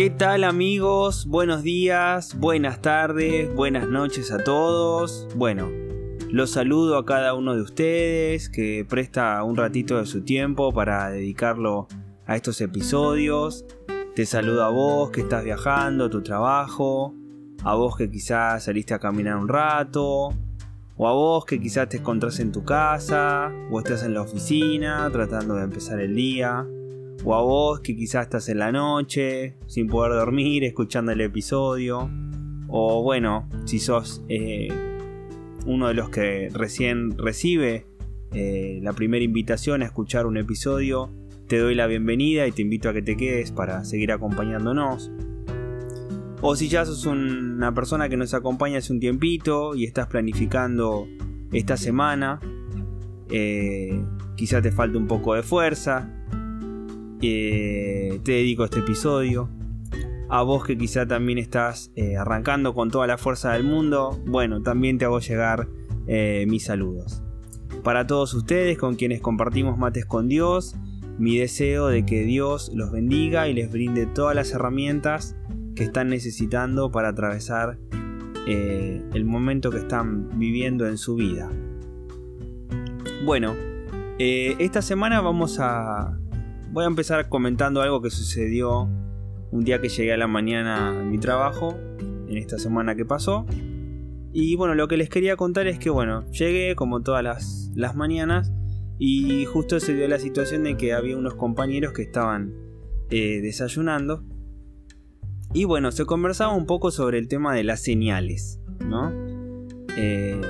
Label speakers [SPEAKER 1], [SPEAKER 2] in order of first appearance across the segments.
[SPEAKER 1] ¿Qué tal amigos? Buenos días, buenas tardes, buenas noches a todos. Bueno, los saludo a cada uno de ustedes que presta un ratito de su tiempo para dedicarlo a estos episodios. Te saludo a vos que estás viajando a tu trabajo, a vos que quizás saliste a caminar un rato, o a vos que quizás te encontrás en tu casa, o estás en la oficina tratando de empezar el día, o a vos que quizás estás en la noche sin poder dormir escuchando el episodio, o bueno, si sos eh, uno de los que recién recibe eh, la primera invitación a escuchar un episodio, te doy la bienvenida y te invito a que te quedes para seguir acompañándonos. O si ya sos una persona que nos acompaña hace un tiempito y estás planificando esta semana, eh, quizá te falte un poco de fuerza, eh, te dedico este episodio. A vos que quizá también estás eh, arrancando con toda la fuerza del mundo, bueno, también te hago llegar mis saludos. Para todos ustedes con quienes compartimos mates con Dios, mi deseo de que Dios los bendiga y les brinde todas las herramientas que están necesitando para atravesar eh, el momento que están viviendo en su vida. Bueno, eh, esta semana vamos a... Voy a empezar comentando algo que sucedió un día que llegué a la mañana a mi trabajo, en esta semana que pasó. Y bueno, lo que les quería contar es que bueno, llegué como todas las, las mañanas y justo se dio la situación de que había unos compañeros que estaban eh, desayunando. Y bueno, se conversaba un poco sobre el tema de las señales, ¿no? Eh,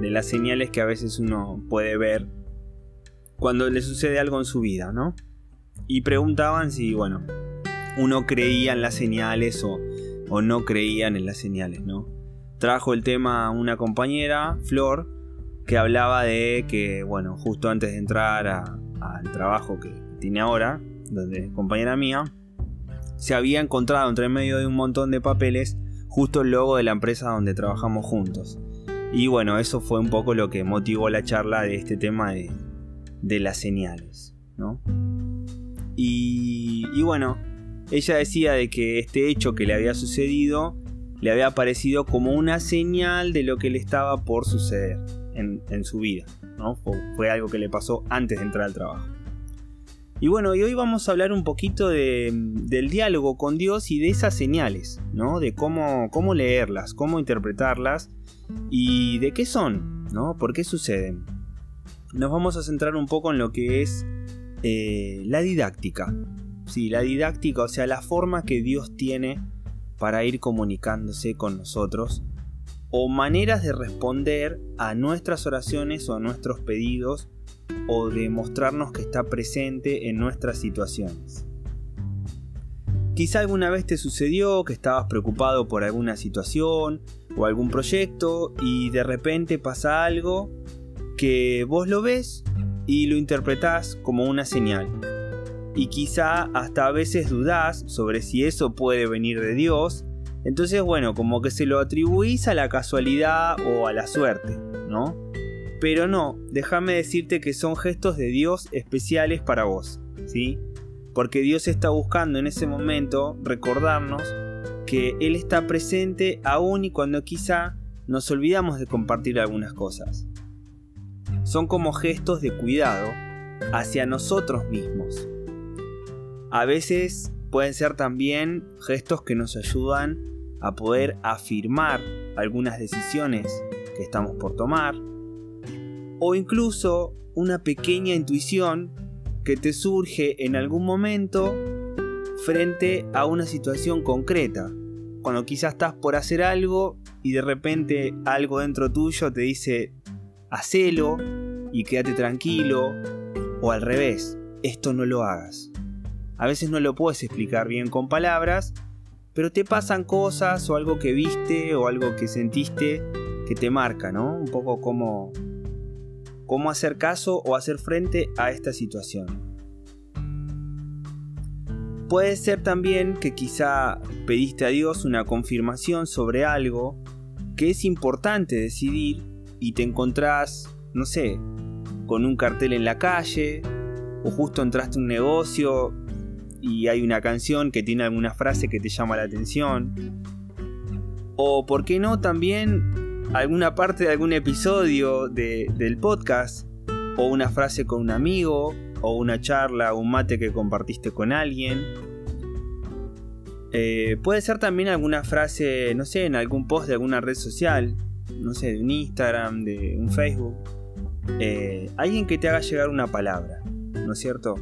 [SPEAKER 1] de las señales que a veces uno puede ver cuando le sucede algo en su vida, ¿no? Y preguntaban si, bueno, uno creía en las señales o, o no creían en las señales, ¿no? Trajo el tema una compañera, Flor, que hablaba de que, bueno, justo antes de entrar al trabajo que tiene ahora, donde es compañera mía, se había encontrado entre medio de un montón de papeles justo el logo de la empresa donde trabajamos juntos. Y bueno, eso fue un poco lo que motivó la charla de este tema de, de las señales, ¿no? Y, bueno, ella decía de que este hecho que le había sucedido le había parecido como una señal de lo que le estaba por suceder en, su vida. ¿no? Fue, algo que le pasó antes de entrar al trabajo. Y bueno, y hoy vamos a hablar un poquito del diálogo con Dios y de esas señales, ¿no? De cómo, cómo leerlas, cómo interpretarlas y de qué son, ¿no? ¿Por qué suceden? Nos vamos a centrar un poco en lo que es eh, la didáctica. Sí, la didáctica, o sea, la forma que Dios tiene para ir comunicándose con nosotros o maneras de responder a nuestras oraciones o a nuestros pedidos o de mostrarnos que está presente en nuestras situaciones. Quizá alguna vez te sucedió que estabas preocupado por alguna situación o algún proyecto y de repente pasa algo que vos lo ves y lo interpretás como una señal. Y quizá hasta a veces dudás sobre si eso puede venir de Dios entonces, bueno, como que se lo atribuís a la casualidad o a la suerte, ¿no? Pero no, déjame decirte que son gestos de Dios especiales para vos, ¿sí? Porque Dios está buscando en ese momento recordarnos que Él está presente aún y cuando quizá nos olvidamos de compartir algunas cosas. Son como gestos de cuidado hacia nosotros mismos. A veces pueden ser también gestos que nos ayudan a poder afirmar algunas decisiones que estamos por tomar, o incluso una pequeña intuición que te surge en algún momento frente a una situación concreta. Cuando quizás estás por hacer algo y de repente algo dentro tuyo te dice, hacelo y quédate tranquilo, o al revés, esto no lo hagas. A veces no lo puedes explicar bien con palabras, pero te pasan cosas o algo que viste o algo que sentiste que te marca, ¿no? Un poco como cómo hacer caso o hacer frente a esta situación. Puede ser también que quizá pediste a Dios una confirmación sobre algo que es importante decidir y te encontrás, no sé, con un cartel en la calle o justo entraste a un negocio y hay una canción que tiene alguna frase que te llama la atención. O por qué no también alguna parte de algún episodio del podcast, o una frase con un amigo, o una charla, un mate que compartiste con alguien. Eh, puede ser también alguna frase, no sé, en algún post de alguna red social, no sé, de un Instagram, de un Facebook. Eh, alguien que te haga llegar una palabra, ¿no es cierto?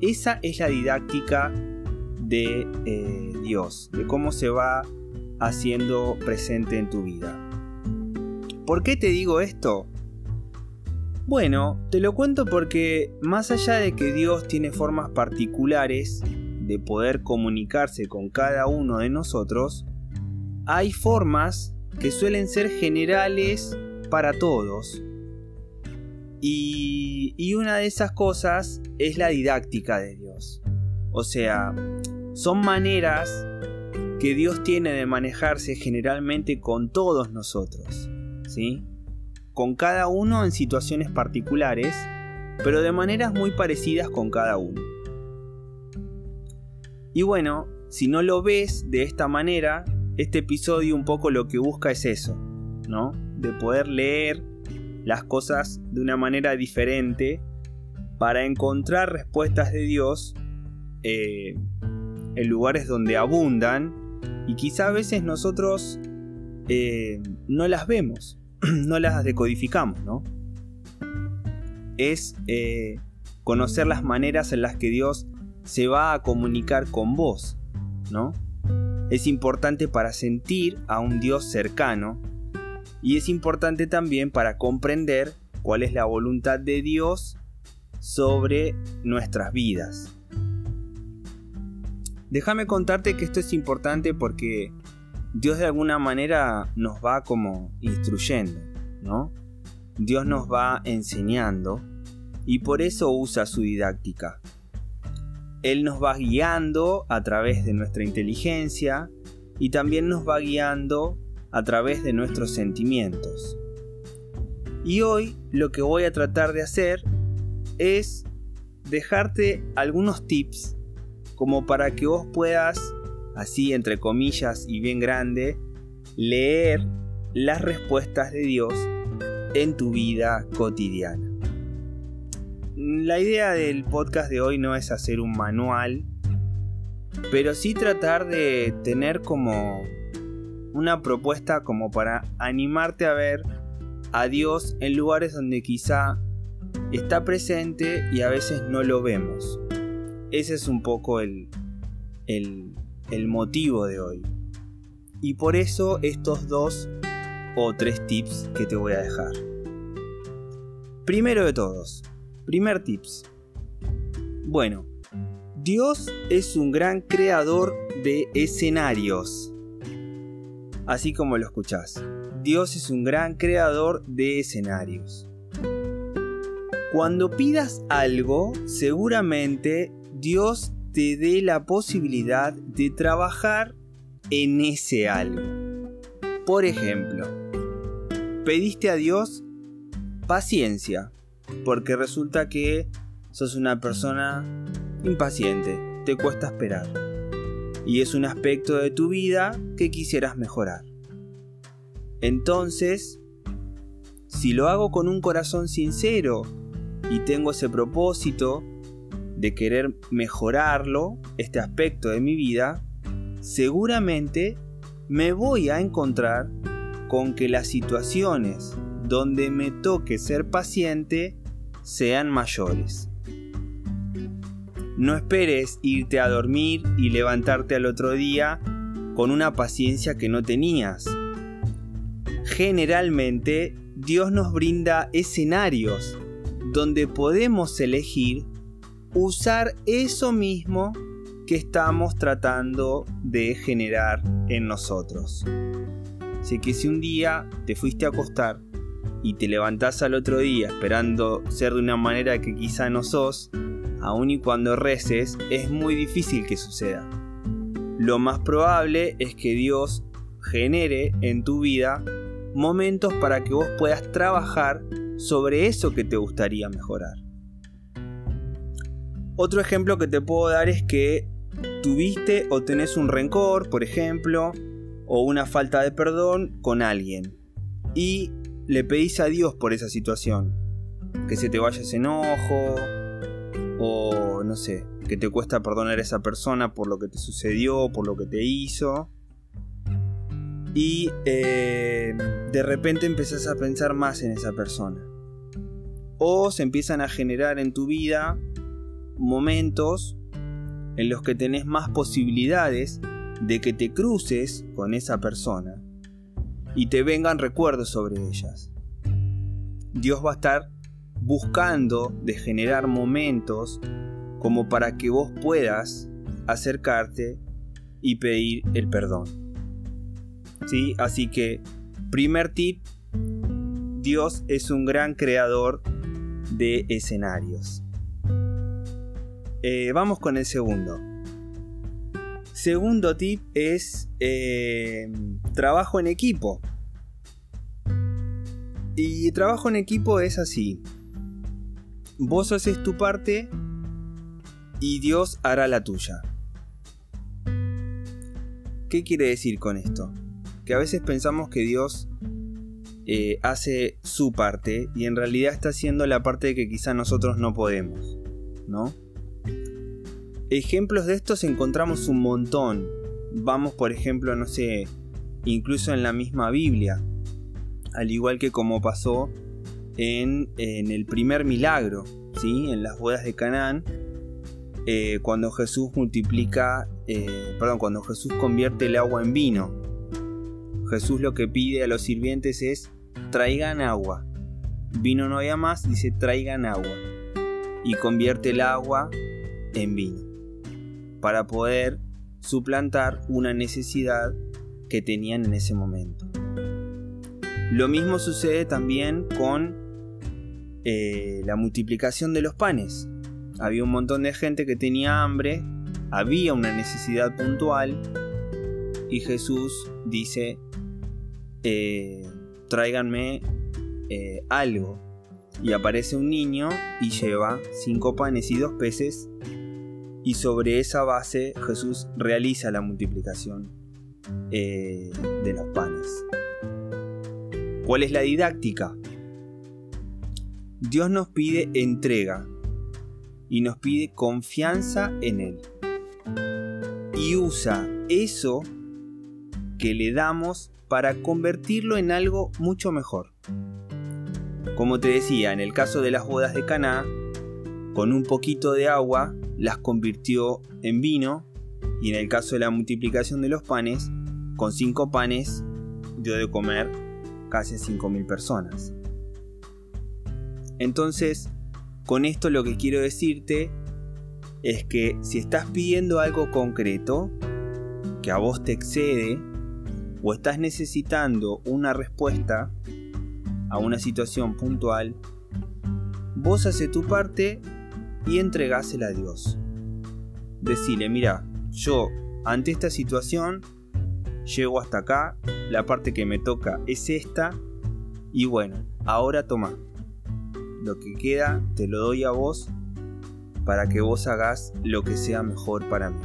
[SPEAKER 1] Esa es la didáctica de eh, Dios, de cómo se va haciendo presente en tu vida. ¿Por qué te digo esto? Bueno, te lo cuento porque más allá de que Dios tiene formas particulares de poder comunicarse con cada uno de nosotros, hay formas que suelen ser generales para todos. Y, una de esas cosas es la didáctica de Dios. O sea, son maneras que Dios tiene de manejarse generalmente con todos nosotros. Con cada uno en situaciones particulares, pero de maneras muy parecidas con cada uno. Y bueno, si no lo ves de esta manera, este episodio un poco lo que busca es eso, ¿no? De poder leer las cosas de una manera diferente para encontrar respuestas de Dios eh, en lugares donde abundan y quizá a veces nosotros eh, no las vemos. no las decodificamos, ¿no? Es eh, conocer las maneras en las que Dios se va a comunicar con vos, ¿no? Es importante para sentir a un Dios cercano y es importante también para comprender cuál es la voluntad de Dios sobre nuestras vidas. Déjame contarte que esto es importante porque Dios de alguna manera nos va como instruyendo, ¿no? Dios nos va enseñando y por eso usa su didáctica. Él nos va guiando a través de nuestra inteligencia y también nos va guiando a través de nuestros sentimientos. Y hoy lo que voy a tratar de hacer es dejarte algunos tips como para que vos puedas así entre comillas y bien grande, leer las respuestas de Dios en tu vida cotidiana. La idea del podcast de hoy no es hacer un manual, pero sí tratar de tener como una propuesta como para animarte a ver a Dios en lugares donde quizá está presente y a veces no lo vemos. Ese es un poco el, el, el motivo de hoy. Y por eso estos dos o tres tips que te voy a dejar. Primero de todos, primer tips. Bueno, Dios es un gran creador de escenarios. Así como lo escuchás. Dios es un gran creador de escenarios. Cuando pidas algo, seguramente Dios te dé la posibilidad de trabajar en ese algo. Por ejemplo, pediste a Dios paciencia, porque resulta que sos una persona impaciente, te cuesta esperar, y es un aspecto de tu vida que quisieras mejorar. Entonces, si lo hago con un corazón sincero y tengo ese propósito de querer mejorarlo, este aspecto de mi vida, seguramente me voy a encontrar con que las situaciones donde me toque ser paciente sean mayores. No esperes irte a dormir y levantarte al otro día con una paciencia que no tenías. Generalmente Dios nos brinda escenarios donde podemos elegir usar eso mismo que estamos tratando de generar en nosotros. Así que si un día te fuiste a acostar y te levantás al otro día esperando ser de una manera que quizá no sos, aun y cuando reces, es muy difícil que suceda. Lo más probable es que Dios genere en tu vida momentos para que vos puedas trabajar sobre eso que te gustaría mejorar. Otro ejemplo que te puedo dar es que tuviste o tenés un rencor, por ejemplo, o una falta de perdón con alguien y le pedís a Dios por esa situación. Que se te vaya ese enojo o no sé, que te cuesta perdonar a esa persona por lo que te sucedió, por lo que te hizo. Y eh, de repente empezás a pensar más en esa persona. O se empiezan a generar en tu vida momentos en los que tenés más posibilidades de que te cruces con esa persona y te vengan recuerdos sobre ellas. Dios va a estar buscando de generar momentos como para que vos puedas acercarte y pedir el perdón. ¿Sí? Así que, primer tip, Dios es un gran creador de escenarios. Eh, vamos con el segundo. Segundo tip es eh, trabajo en equipo. Y trabajo en equipo es así. Vos haces tu parte y Dios hará la tuya. ¿Qué quiere decir con esto? Que a veces pensamos que Dios eh, hace su parte y en realidad está haciendo la parte que quizá nosotros no podemos, ¿no? Ejemplos de estos encontramos un montón. Vamos, por ejemplo, no sé, incluso en la misma Biblia. Al igual que como pasó en, el primer milagro, ¿sí? en las bodas de Canaán, eh, cuando Jesús multiplica, eh, perdón, cuando Jesús convierte el agua en vino. Jesús lo que pide a los sirvientes es traigan agua. Vino no había más, dice traigan agua. Y convierte el agua en vino para poder suplantar una necesidad que tenían en ese momento. Lo mismo sucede también con eh, la multiplicación de los panes. Había un montón de gente que tenía hambre, había una necesidad puntual y Jesús dice, eh, tráiganme eh, algo. Y aparece un niño y lleva cinco panes y dos peces y sobre esa base Jesús realiza la multiplicación eh, de los panes. ¿Cuál es la didáctica? Dios nos pide entrega y nos pide confianza en Él. Y usa eso que le damos para convertirlo en algo mucho mejor. Como te decía, en el caso de las bodas de Caná, con un poquito de agua las convirtió en vino y en el caso de la multiplicación de los panes, con cinco panes dio de comer casi a 5.000 personas. Entonces, con esto lo que quiero decirte es que si estás pidiendo algo concreto, que a vos te excede, o estás necesitando una respuesta a una situación puntual, vos haces tu parte y entregásela a Dios. Decile, mira, yo ante esta situación llego hasta acá, la parte que me toca es esta, y bueno, ahora toma. Lo que queda te lo doy a vos para que vos hagas lo que sea mejor para mí.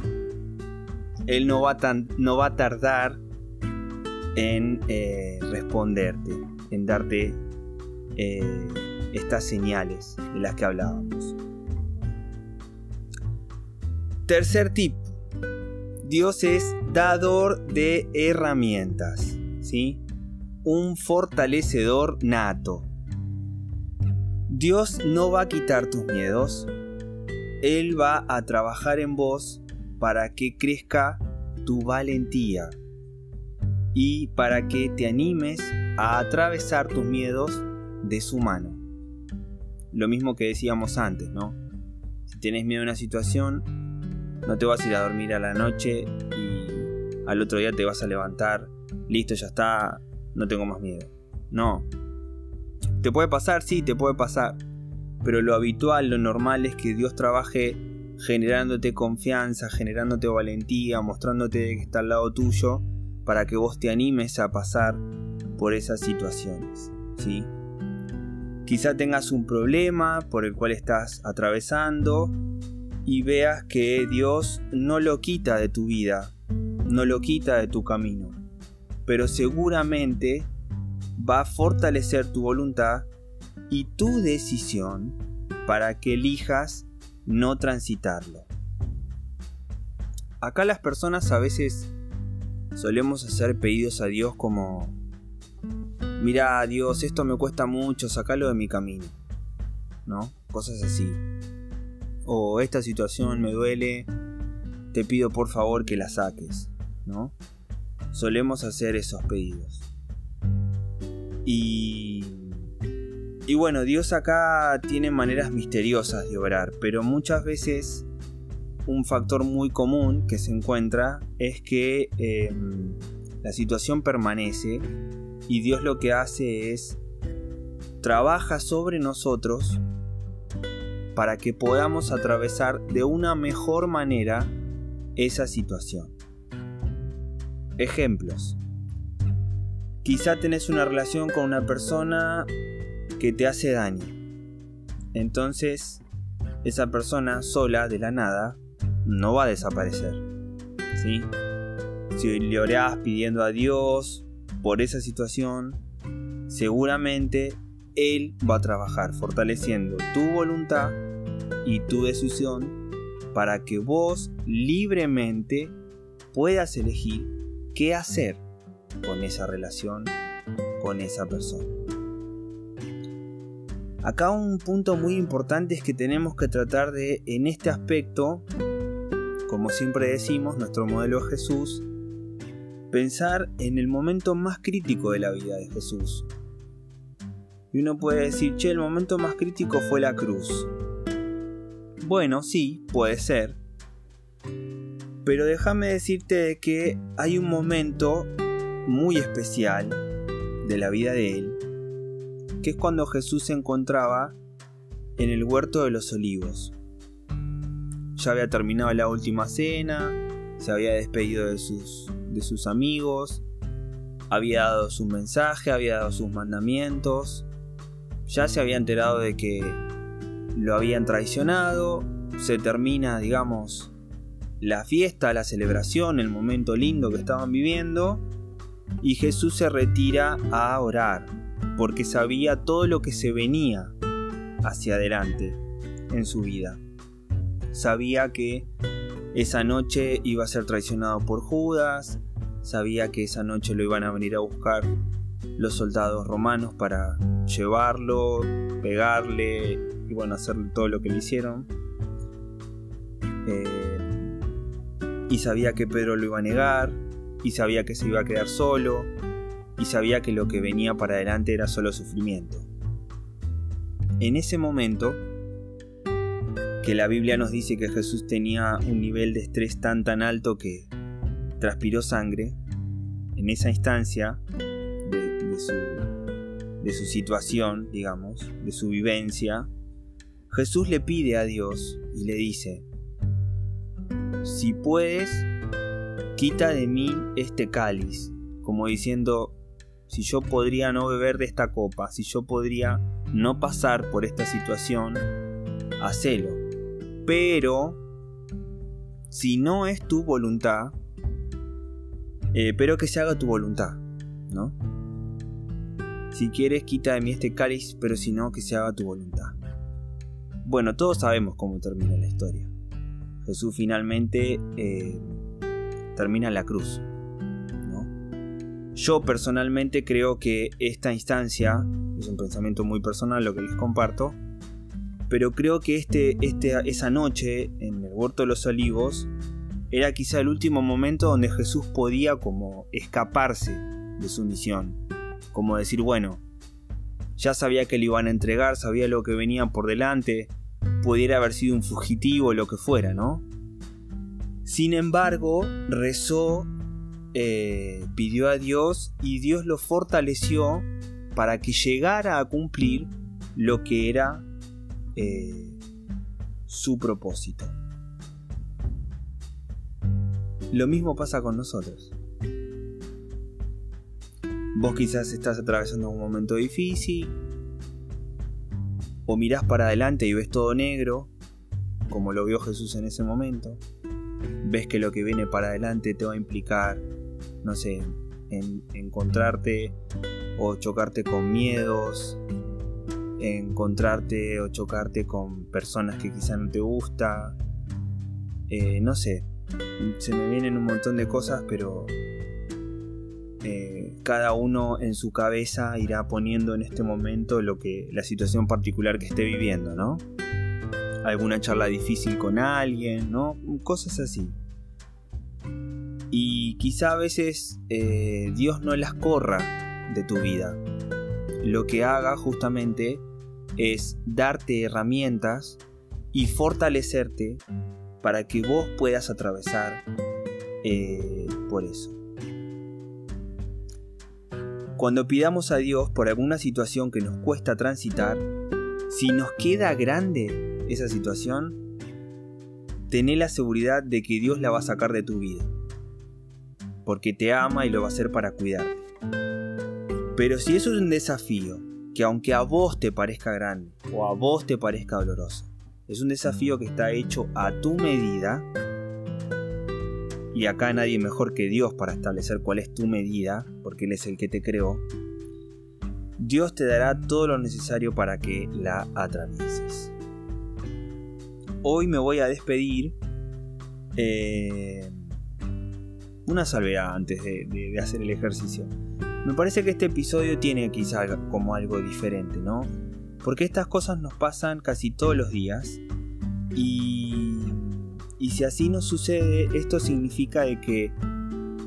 [SPEAKER 1] Él no va, tan, no va a tardar en eh, responderte, en darte eh, estas señales de las que hablábamos. Tercer tip. Dios es dador de herramientas, ¿sí? Un fortalecedor nato. Dios no va a quitar tus miedos, Él va a trabajar en vos para que crezca tu valentía y para que te animes a atravesar tus miedos de su mano. Lo mismo que decíamos antes, ¿no? Si tienes miedo a una situación, no te vas a ir a dormir a la noche y al otro día te vas a levantar, listo, ya está, no tengo más miedo. No. ¿Te puede pasar? Sí, te puede pasar. Pero lo habitual, lo normal es que Dios trabaje generándote confianza, generándote valentía, mostrándote que está al lado tuyo para que vos te animes a pasar por esas situaciones. ¿sí? Quizá tengas un problema por el cual estás atravesando y veas que Dios no lo quita de tu vida, no lo quita de tu camino, pero seguramente va a fortalecer tu voluntad y tu decisión para que elijas no transitarlo. Acá las personas a veces solemos hacer pedidos a Dios como, mira Dios, esto me cuesta mucho, sacalo de mi camino, ¿no? Cosas así. O esta situación me duele, te pido por favor que la saques, ¿no? Solemos hacer esos pedidos. Y y bueno, Dios acá tiene maneras misteriosas de obrar, pero muchas veces un factor muy común que se encuentra es que em, la situación permanece y Dios lo que hace es trabaja sobre nosotros para que podamos atravesar de una mejor manera esa situación. Ejemplos. Quizá tenés una relación con una persona que te hace daño. Entonces, esa persona sola de la nada no va a desaparecer. ¿sí? Si le orás pidiendo a Dios por esa situación, seguramente Él va a trabajar fortaleciendo tu voluntad y tu decisión para que vos libremente puedas elegir qué hacer con esa relación, con esa persona. Acá un punto muy importante es que tenemos que tratar de, en este aspecto, como siempre decimos, nuestro modelo es Jesús, pensar en el momento más crítico de la vida de Jesús. Y uno puede decir, che, el momento más crítico fue la cruz. Bueno, sí, puede ser. Pero déjame decirte que hay un momento muy especial de la vida de él que es cuando Jesús se encontraba en el huerto de los olivos. Ya había terminado la última cena, se había despedido de sus, de sus amigos, había dado su mensaje, había dado sus mandamientos, ya se había enterado de que lo habían traicionado, se termina, digamos, la fiesta, la celebración, el momento lindo que estaban viviendo, y Jesús se retira a orar, porque sabía todo lo que se venía hacia adelante en su vida. Sabía que esa noche iba a ser traicionado por Judas, sabía que esa noche lo iban a venir a buscar los soldados romanos para llevarlo, pegarle y bueno, hacerle todo lo que le hicieron. Eh, y sabía que Pedro lo iba a negar, y sabía que se iba a quedar solo, y sabía que lo que venía para adelante era solo sufrimiento. En ese momento, que la Biblia nos dice que Jesús tenía un nivel de estrés tan tan alto que transpiró sangre, en esa instancia su, de su situación, digamos, de su vivencia, Jesús le pide a Dios y le dice, si puedes, quita de mí este cáliz, como diciendo, si yo podría no beber de esta copa, si yo podría no pasar por esta situación, hacelo. Pero, si no es tu voluntad, eh, pero que se haga tu voluntad, ¿no? Si quieres, quita de mí este cáliz, pero si no, que se haga tu voluntad. Bueno, todos sabemos cómo termina la historia. Jesús finalmente eh, termina la cruz. Yo personalmente creo que esta instancia, es un pensamiento muy personal lo que les comparto, pero creo que este, este, esa noche en el huerto de los olivos era quizá el último momento donde Jesús podía como escaparse de su misión. Como decir, bueno, ya sabía que le iban a entregar, sabía lo que venía por delante, pudiera haber sido un fugitivo, lo que fuera, ¿no? Sin embargo, rezó, eh, pidió a Dios y Dios lo fortaleció para que llegara a cumplir lo que era eh, su propósito. Lo mismo pasa con nosotros. Vos quizás estás atravesando un momento difícil, o mirás para adelante y ves todo negro, como lo vio Jesús en ese momento. Ves que lo que viene para adelante te va a implicar, no sé, en encontrarte o chocarte con miedos, encontrarte o chocarte con personas que quizás no te gusta, eh, no sé, se me vienen un montón de cosas, pero eh, cada uno en su cabeza irá poniendo en este momento lo que la situación particular que esté viviendo, ¿no? Alguna charla difícil con alguien, ¿no? Cosas así. Y quizá a veces eh, Dios no las corra de tu vida. Lo que haga justamente es darte herramientas y fortalecerte para que vos puedas atravesar eh, por eso. Cuando pidamos a Dios por alguna situación que nos cuesta transitar, si nos queda grande esa situación, tené la seguridad de que Dios la va a sacar de tu vida. Porque te ama y lo va a hacer para cuidarte. Pero si eso es un desafío, que aunque a vos te parezca grande o a vos te parezca doloroso, es un desafío que está hecho a tu medida, y acá nadie mejor que Dios para establecer cuál es tu medida, porque Él es el que te creó, Dios te dará todo lo necesario para que la atravieses. Hoy me voy a despedir. Eh, una salvedad antes de, hacer el ejercicio. Me parece que este episodio tiene quizá como algo diferente, ¿no? Porque estas cosas nos pasan casi todos los días y y si así nos sucede, esto significa de que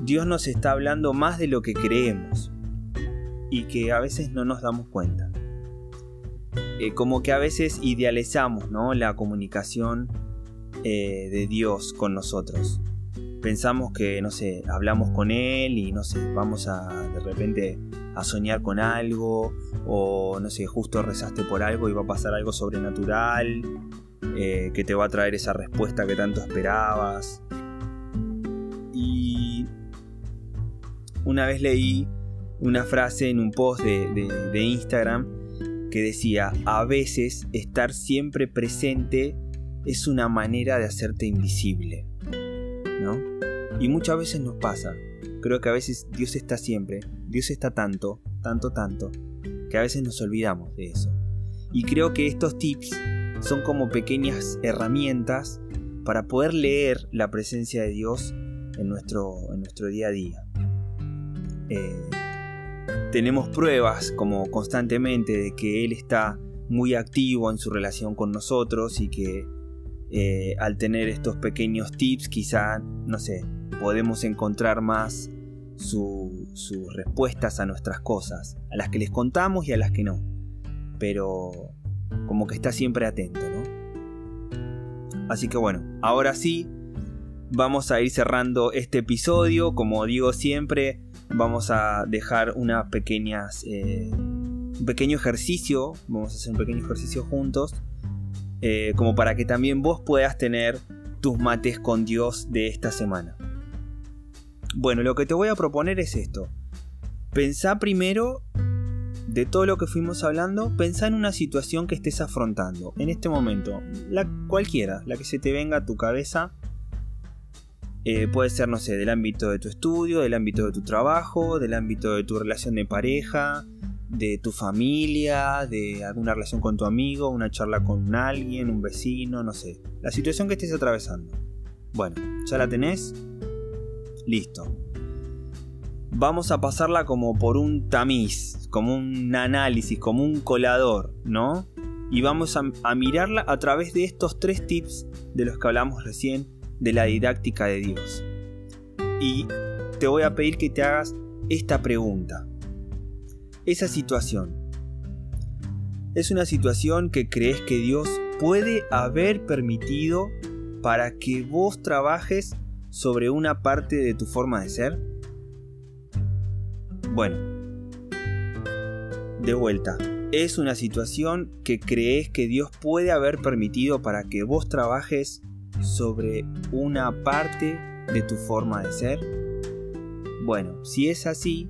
[SPEAKER 1] Dios nos está hablando más de lo que creemos y que a veces no nos damos cuenta. Eh, como que a veces idealizamos ¿no? la comunicación eh, de Dios con nosotros. Pensamos que, no sé, hablamos con Él y, no sé, vamos a de repente a soñar con algo o, no sé, justo rezaste por algo y va a pasar algo sobrenatural eh, que te va a traer esa respuesta que tanto esperabas. Y una vez leí una frase en un post de, Instagram que decía, a veces estar siempre presente es una manera de hacerte invisible. ¿No? Y muchas veces nos pasa. Creo que a veces Dios está siempre, Dios está tanto, tanto, tanto, que a veces nos olvidamos de eso. Y creo que estos tips son como pequeñas herramientas para poder leer la presencia de Dios en nuestro, en nuestro día a día. Eh, tenemos pruebas como constantemente de que Él está muy activo en su relación con nosotros y que eh, al tener estos pequeños tips quizá, no sé, podemos encontrar más sus respuestas a nuestras cosas, a las que les contamos y a las que no. Pero como que está siempre atento, ¿no? Así que bueno, ahora sí, vamos a ir cerrando este episodio. Como digo siempre, vamos a dejar unas pequeñas, eh, un pequeño ejercicio. Vamos a hacer un pequeño ejercicio juntos. Eh, como para que también vos puedas tener tus mates con Dios de esta semana. Bueno, lo que te voy a proponer es esto. Pensá primero de todo lo que fuimos hablando, pensá en una situación que estés afrontando en este momento, la cualquiera, la que se te venga a tu cabeza. Eh, puede ser, no sé, del ámbito de tu estudio, del ámbito de tu trabajo, del ámbito de tu relación de pareja, de tu familia, de alguna relación con tu amigo, una charla con alguien, un vecino, no sé. La situación que estés atravesando. Bueno, ¿ya la tenés? Listo. Vamos a pasarla como por un tamiz, como un análisis, como un colador, ¿no? Y vamos a, a mirarla a través de estos tres tips de los que hablamos recién de la didáctica de Dios. Y te voy a pedir que te hagas esta pregunta esa situación. Es una situación que crees que Dios puede haber permitido para que vos trabajes sobre una parte de tu forma de ser? Bueno, de vuelta, es una situación que crees que Dios puede haber permitido para que vos trabajes sobre una parte de tu forma de ser? Bueno, si es así,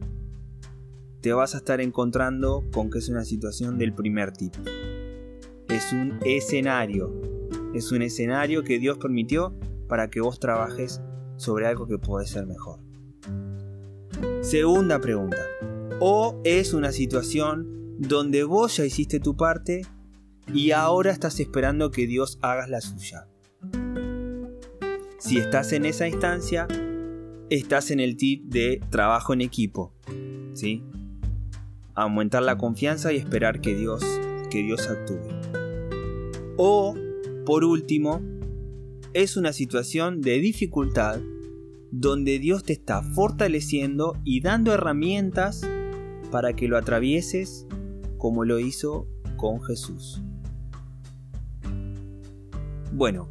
[SPEAKER 1] te vas a estar encontrando con que es una situación del primer tipo. Es un escenario. Es un escenario que Dios permitió para que vos trabajes sobre algo que puede ser mejor. Segunda pregunta. O es una situación donde vos ya hiciste tu parte y ahora estás esperando que Dios haga la suya. Si estás en esa instancia, estás en el tip de trabajo en equipo. ¿sí? aumentar la confianza y esperar que Dios, que Dios actúe. O, por último, es una situación de dificultad donde Dios te está fortaleciendo y dando herramientas para que lo atravieses como lo hizo con Jesús. Bueno,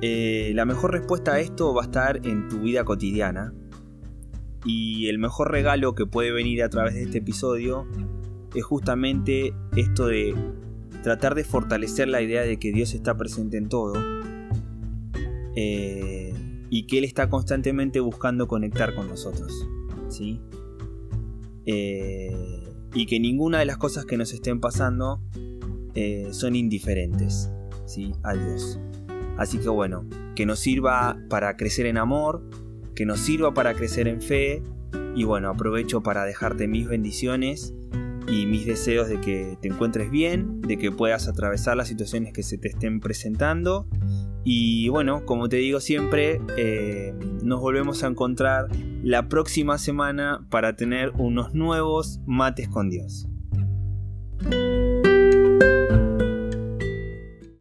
[SPEAKER 1] eh, la mejor respuesta a esto va a estar en tu vida cotidiana, y el mejor regalo que puede venir a través de este episodio es justamente esto de tratar de fortalecer la idea de que Dios está presente en todo eh, y que Él está constantemente buscando conectar con nosotros. ¿sí? Eh, y que ninguna de las cosas que nos estén pasando eh, son indiferentes ¿sí? a Dios. Así que bueno, que nos sirva para crecer en amor, que nos sirva para crecer en fe. Y bueno, aprovecho para dejarte mis bendiciones y mis deseos de que te encuentres bien, de que puedas atravesar las situaciones que se te estén presentando. Y bueno, como te digo siempre, eh, nos volvemos a encontrar la próxima semana para tener unos nuevos mates con Dios.